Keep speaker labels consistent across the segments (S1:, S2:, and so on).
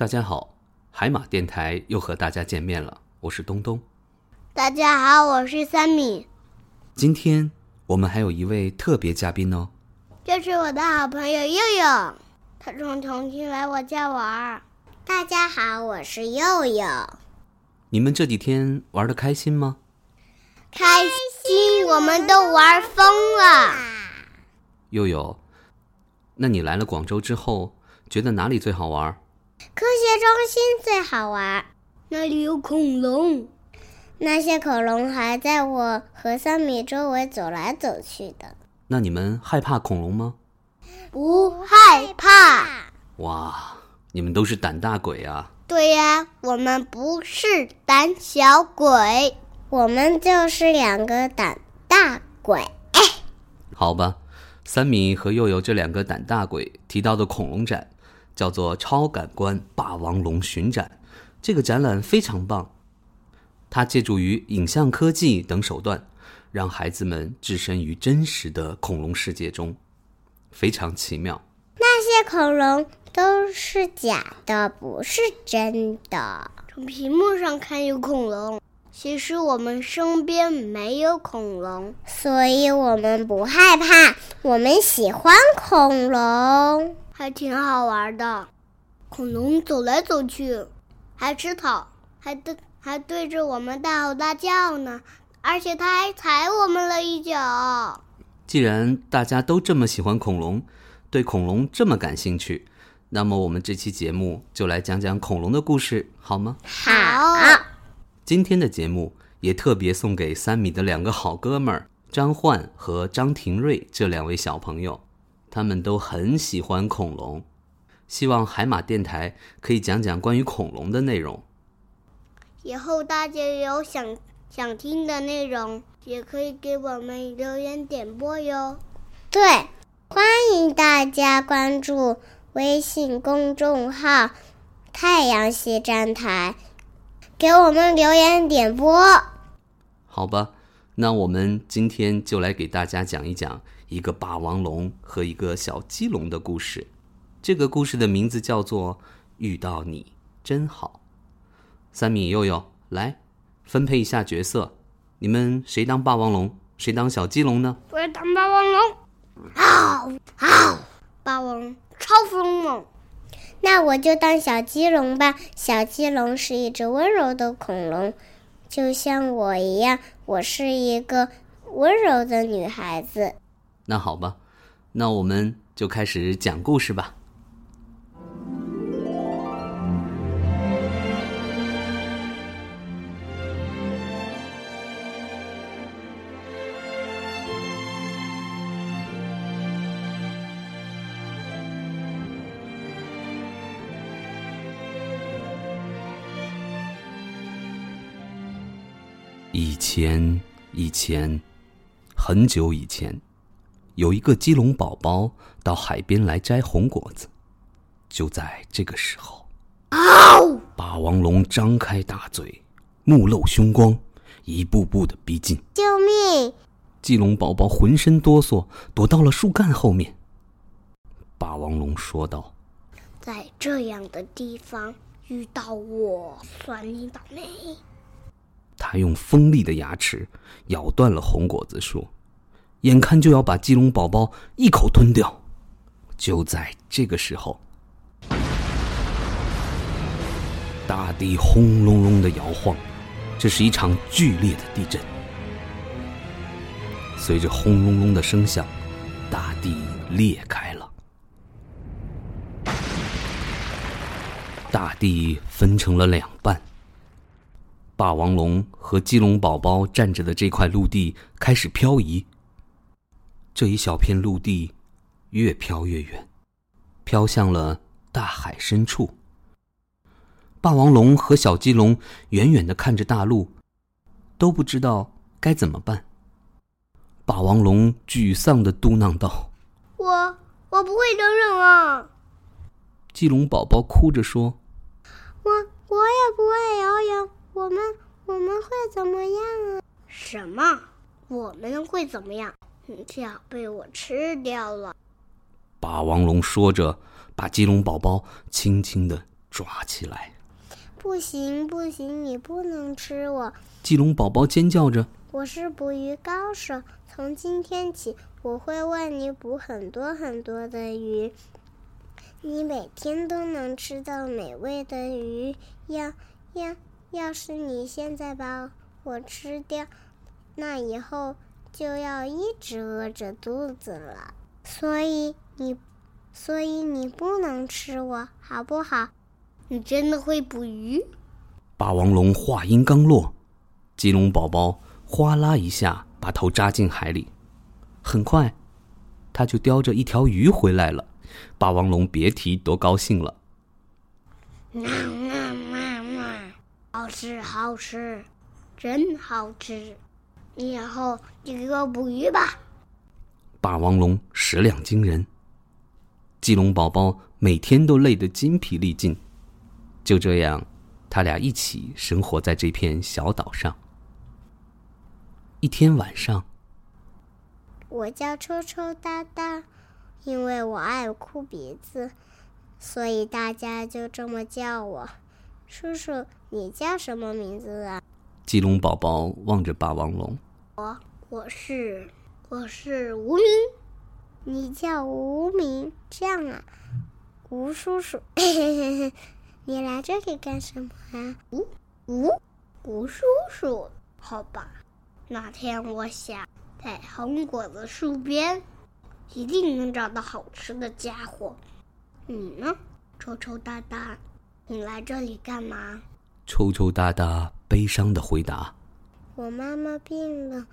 S1: 大家好，海马电台又和大家见面了，我是东东。
S2: 大家好，我是三米。
S1: 今天我们还有一位特别嘉宾哦，
S2: 就是我的好朋友佑佑，他从重庆来我家玩儿。
S3: 大家好，我是佑佑。
S1: 你们这几天玩的开心吗？
S2: 开心，我们都玩疯了。
S1: 佑佑，那你来了广州之后，觉得哪里最好玩？
S3: 科学中心最好玩，
S2: 那里有恐龙，
S3: 那些恐龙还在我和三米周围走来走去的。
S1: 那你们害怕恐龙吗？
S2: 不害怕。
S1: 哇，你们都是胆大鬼啊！
S2: 对呀，我们不是胆小鬼，
S3: 我们就是两个胆大鬼。哎，
S1: 好吧，三米和佑佑这两个胆大鬼提到的恐龙展。叫做超感官霸王龙巡展，这个展览非常棒，它借助于影像科技等手段，让孩子们置身于真实的恐龙世界中，非常奇妙。
S3: 那些恐龙都是假的，不是真的。
S2: 从屏幕上看有恐龙，其实我们身边没有恐龙，
S3: 所以我们不害怕，我们喜欢恐龙。
S2: 还挺好玩的，恐龙走来走去，还吃草，还对还对着我们大吼大叫呢，而且它还踩我们了一脚。
S1: 既然大家都这么喜欢恐龙，对恐龙这么感兴趣，那么我们这期节目就来讲讲恐龙的故事，好吗？
S3: 好。
S1: 今天的节目也特别送给三米的两个好哥们儿张焕和张廷瑞这两位小朋友。他们都很喜欢恐龙，希望海马电台可以讲讲关于恐龙的内容。
S2: 以后大家有想想听的内容，也可以给我们留言点播哟。
S3: 对，欢迎大家关注微信公众号“太阳系站台”，给我们留言点播。
S1: 好吧，那我们今天就来给大家讲一讲。一个霸王龙和一个小鸡龙的故事，这个故事的名字叫做《遇到你真好》。三米悠悠，来分配一下角色，你们谁当霸王龙，谁当小鸡龙呢？
S2: 我要当霸王龙，好，好，霸王超凶猛。
S3: 那我就当小鸡龙吧。小鸡龙是一只温柔的恐龙，就像我一样，我是一个温柔的女孩子。
S1: 那好吧，那我们就开始讲故事吧。以前，以前，很久以前。有一个鸡笼宝宝到海边来摘红果子，就在这个时候，霸王龙张开大嘴，目露凶光，一步步的逼近。
S3: 救命！
S1: 鸡笼宝宝浑身哆嗦，躲到了树干后面。霸王龙说道：“
S2: 在这样的地方遇到我，算你倒霉。”
S1: 他用锋利的牙齿咬断了红果子树。眼看就要把鸡笼宝宝一口吞掉，就在这个时候，大地轰隆隆的摇晃，这是一场剧烈的地震。随着轰隆隆的声响，大地裂开了，大地分成了两半。霸王龙和鸡笼宝宝站着的这块陆地开始漂移。这一小片陆地，越飘越远，飘向了大海深处。霸王龙和小鸡龙远远的看着大陆，都不知道该怎么办。霸王龙沮丧的嘟囔道：“
S2: 我我不会游泳啊！”
S1: 鸡龙宝宝哭着说：“
S3: 我我也不会游泳，我们我们会怎么样啊？”“
S2: 什么？我们会怎么样？”就要被我吃掉了！
S1: 霸王龙说着，把鸡笼宝宝轻轻的抓起来。
S3: 不行，不行，你不能吃我！
S1: 棘龙宝宝尖叫着：“
S3: 我是捕鱼高手，从今天起，我会为你捕很多很多的鱼，你每天都能吃到美味的鱼。要要，要是你现在把我吃掉，那以后就要一直饿着肚子了。所以你，所以你不能吃我，好不好？”
S2: 你真的会捕鱼？
S1: 霸王龙话音刚落，棘龙宝宝哗啦一下把头扎进海里，很快，他就叼着一条鱼回来了。霸王龙别提多高兴了。
S2: 好吃好吃，真好吃！你以后你给我捕鱼吧。
S1: 霸王龙食量惊人，棘龙宝宝每天都累得筋疲力尽。就这样，他俩一起生活在这片小岛上。一天晚上，
S3: 我叫抽抽搭搭，因为我爱哭鼻子，所以大家就这么叫我。叔叔，你叫什么名字啊？
S1: 棘龙宝宝望着霸王龙。
S2: 我我是我是无名。
S3: 你叫无名，这样啊，吴叔叔。你来这里干什么啊？
S2: 吴吴吴叔叔，好吧。那天我想在红果子树边，一定能找到好吃的家伙。你呢，抽抽哒哒？你来这里干嘛？
S1: 抽抽哒哒悲伤的回答：“
S3: 我妈妈病了，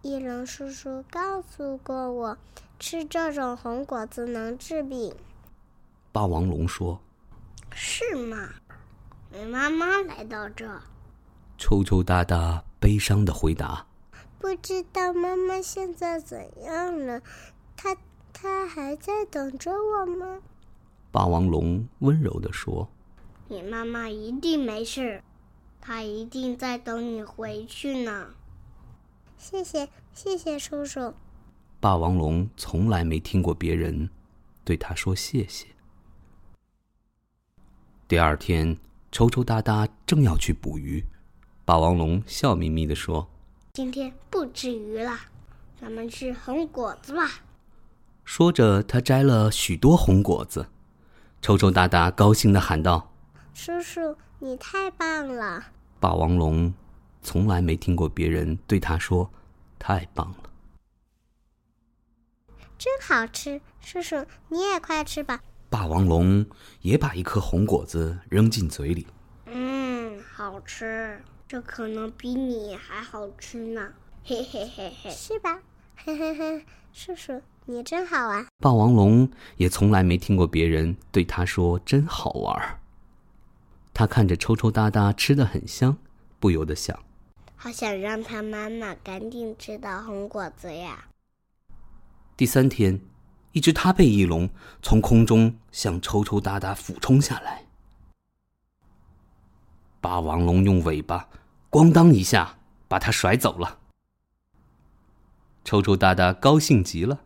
S3: 翼龙叔叔告诉过我，吃这种红果子能治病。”
S1: 霸王龙说。
S2: 是吗？你妈妈来到这，
S1: 抽抽搭搭悲伤的回答：“
S3: 不知道妈妈现在怎样了？她她还在等着我吗？”
S1: 霸王龙温柔的说：“
S2: 你妈妈一定没事，她一定在等你回去呢。”
S3: 谢谢谢谢叔叔。
S1: 霸王龙从来没听过别人对他说谢谢。第二天，抽抽搭搭正要去捕鱼，霸王龙笑眯眯地说：“
S2: 今天不吃鱼了，咱们吃红果子吧。”
S1: 说着，他摘了许多红果子。抽抽搭搭高兴的喊道：“
S3: 叔叔，你太棒了！”
S1: 霸王龙从来没听过别人对他说：“太棒了。”
S3: 真好吃，叔叔你也快吃吧。
S1: 霸王龙也把一颗红果子扔进嘴里。
S2: 嗯，好吃，这可能比你还好吃呢。嘿嘿嘿嘿，
S3: 是吧？嘿嘿嘿，叔叔你真好玩。
S1: 霸王龙也从来没听过别人对他说“真好玩”。他看着抽抽搭搭吃的很香，不由得想：
S2: 好想让他妈妈赶紧吃到红果子呀。
S1: 第三天。一只他背翼龙从空中向抽抽搭搭俯冲下来，霸王龙用尾巴“咣当”一下把它甩走了。抽抽搭搭高兴极了：“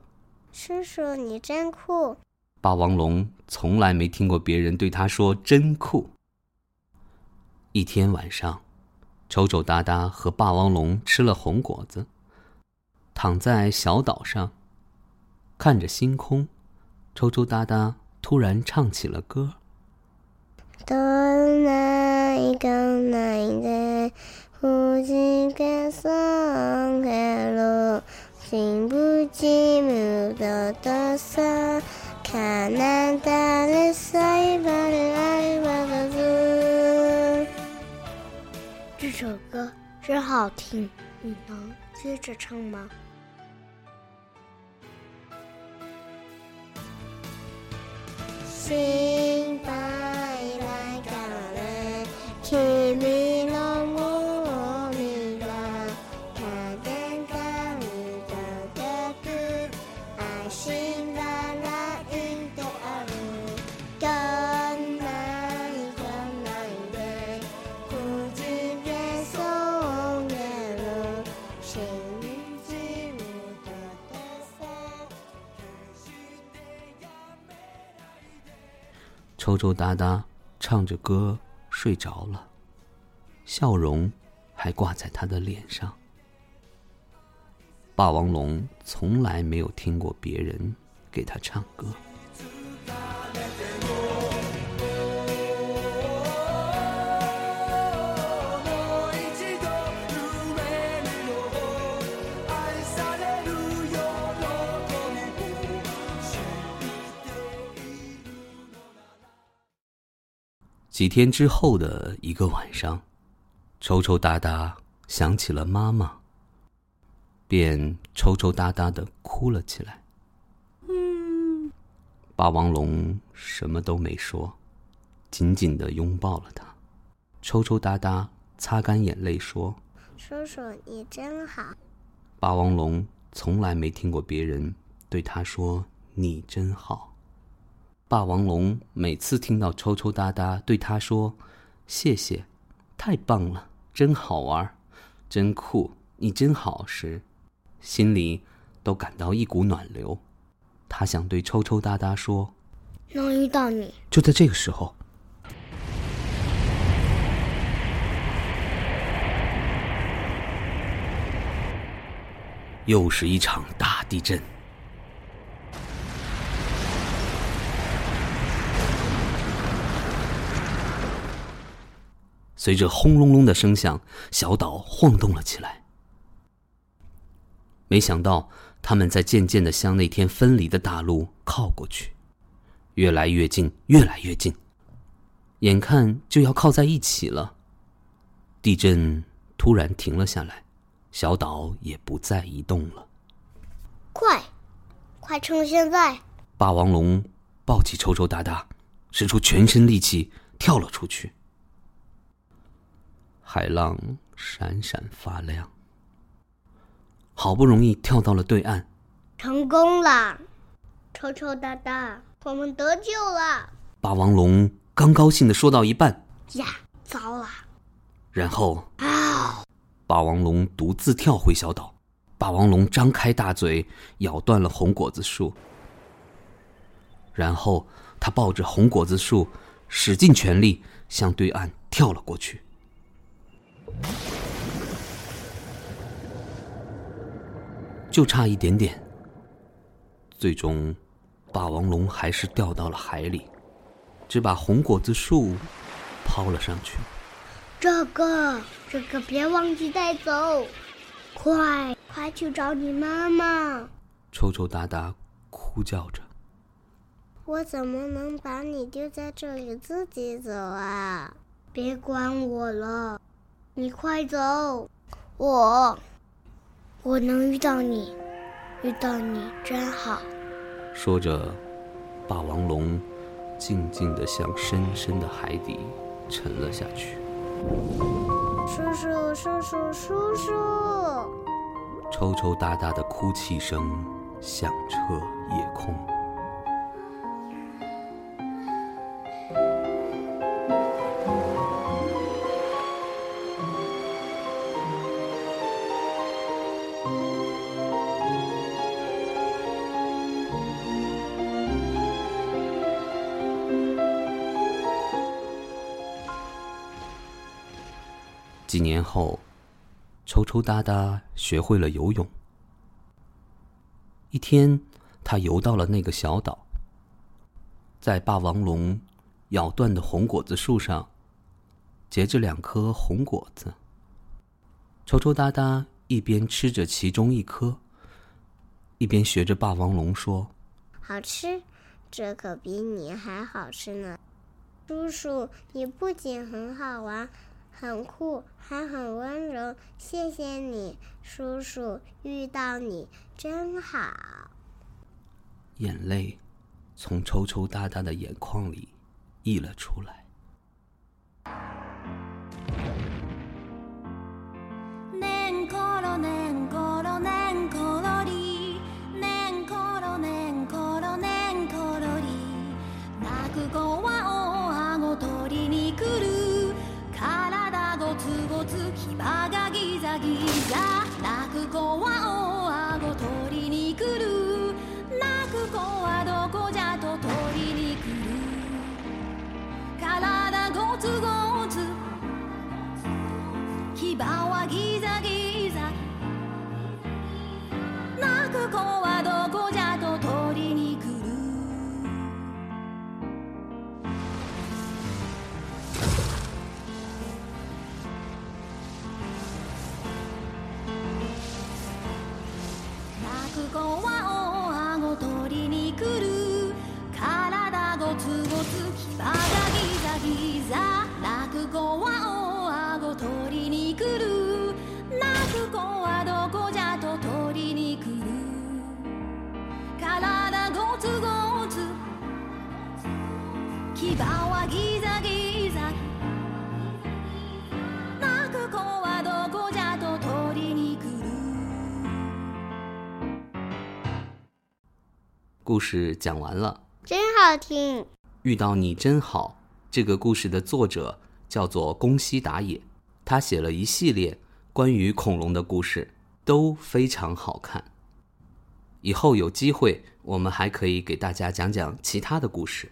S3: 叔叔，你真酷！”
S1: 霸王龙从来没听过别人对他说“真酷”。一天晚上，抽抽哒哒和霸王龙吃了红果子，躺在小岛上。看着星空，抽抽哒哒突然唱起了歌。
S2: 这首歌真好听，你能接着唱吗？
S3: 心
S1: 抽抽搭搭唱着歌睡着了，笑容还挂在他的脸上。霸王龙从来没有听过别人给他唱歌。几天之后的一个晚上，抽抽搭搭想起了妈妈，便抽抽搭搭的哭了起来。嗯，霸王龙什么都没说，紧紧的拥抱了他。抽抽搭搭擦干眼泪说：“
S3: 叔叔，你真好。”
S1: 霸王龙从来没听过别人对他说“你真好”。霸王龙每次听到抽抽搭搭对他说“谢谢，太棒了，真好玩，真酷，你真好”时，心里都感到一股暖流。他想对抽抽搭搭说：“
S2: 能遇到你。”
S1: 就在这个时候，又是一场大地震。随着轰隆隆的声响，小岛晃动了起来。没想到，他们在渐渐的向那天分离的大陆靠过去，越来越近，越来越近，眼看就要靠在一起了。地震突然停了下来，小岛也不再移动了。
S2: 快，快趁现在！
S1: 霸王龙抱起抽抽搭搭，使出全身力气跳了出去。海浪闪闪发亮，好不容易跳到了对岸，
S2: 成功了！抽抽搭搭，我们得救了！
S1: 霸王龙刚高兴的说到一半，
S2: 呀，糟了！
S1: 然后
S2: 啊，
S1: 霸王龙独自跳回小岛，霸王龙张开大嘴咬断了红果子树，然后他抱着红果子树，使尽全力向对岸跳了过去。就差一点点，最终，霸王龙还是掉到了海里，只把红果子树抛了上去。
S2: 这个，这个别忘记带走，快快去找你妈妈！
S1: 抽抽搭搭哭叫着：“
S3: 我怎么能把你丢在这里自己走啊？
S2: 别管我了。”你快走，我我能遇到你，遇到你真好。
S1: 说着，霸王龙静静地向深深的海底沉了下去。
S3: 叔叔，叔叔，叔叔！
S1: 抽抽搭搭的哭泣声响彻夜空。后，抽抽搭搭学会了游泳。一天，他游到了那个小岛，在霸王龙咬断的红果子树上，结着两颗红果子。抽抽搭搭一边吃着其中一颗，一边学着霸王龙说：“
S3: 好吃，这可比你还好吃呢。叔叔，你不仅很好玩。”很酷，还很温柔。谢谢你，叔叔，遇到你真好。
S1: 眼泪从抽抽搭搭的眼眶里溢了出来。故事讲完了。
S2: 真好听。
S1: 遇到你真好。这个故事的作者叫做宫西达也，他写了一系列关于恐龙的故事，都非常好看。以后有机会，我们还可以给大家讲讲其他的故事。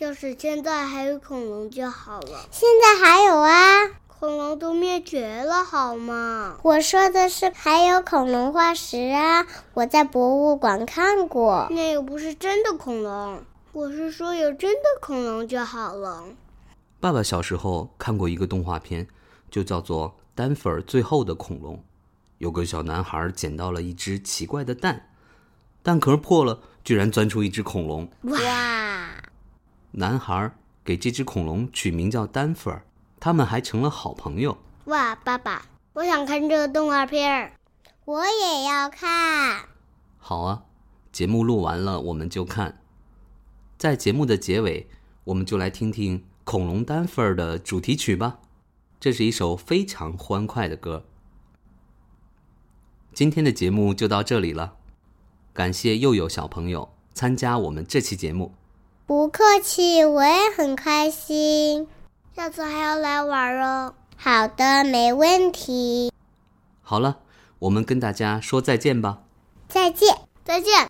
S2: 哎，要是现在还有恐龙就好了。
S3: 现在还有啊，
S2: 恐龙都灭绝了，好吗？
S3: 我说的是还有恐龙化石啊，我在博物馆看过。
S2: 那又不是真的恐龙。我是说有真的恐龙就好了。
S1: 爸爸小时候看过一个动画片，就叫做《丹佛尔最后的恐龙》。有个小男孩捡到了一只奇怪的蛋，蛋壳破了，居然钻出一只恐龙。
S3: 哇！
S1: 男孩给这只恐龙取名叫丹佛尔，他们还成了好朋友。
S2: 哇，爸爸，我想看这个动画片儿。
S3: 我也要看。
S1: 好啊，节目录完了我们就看。在节目的结尾，我们就来听听《恐龙丹佛尔》的主题曲吧。这是一首非常欢快的歌。今天的节目就到这里了，感谢又有小朋友参加我们这期节目。
S3: 不客气，我也很开心。
S2: 下次还要来玩哦。
S3: 好的，没问题。
S1: 好了，我们跟大家说再见吧。
S3: 再见。
S2: 再见。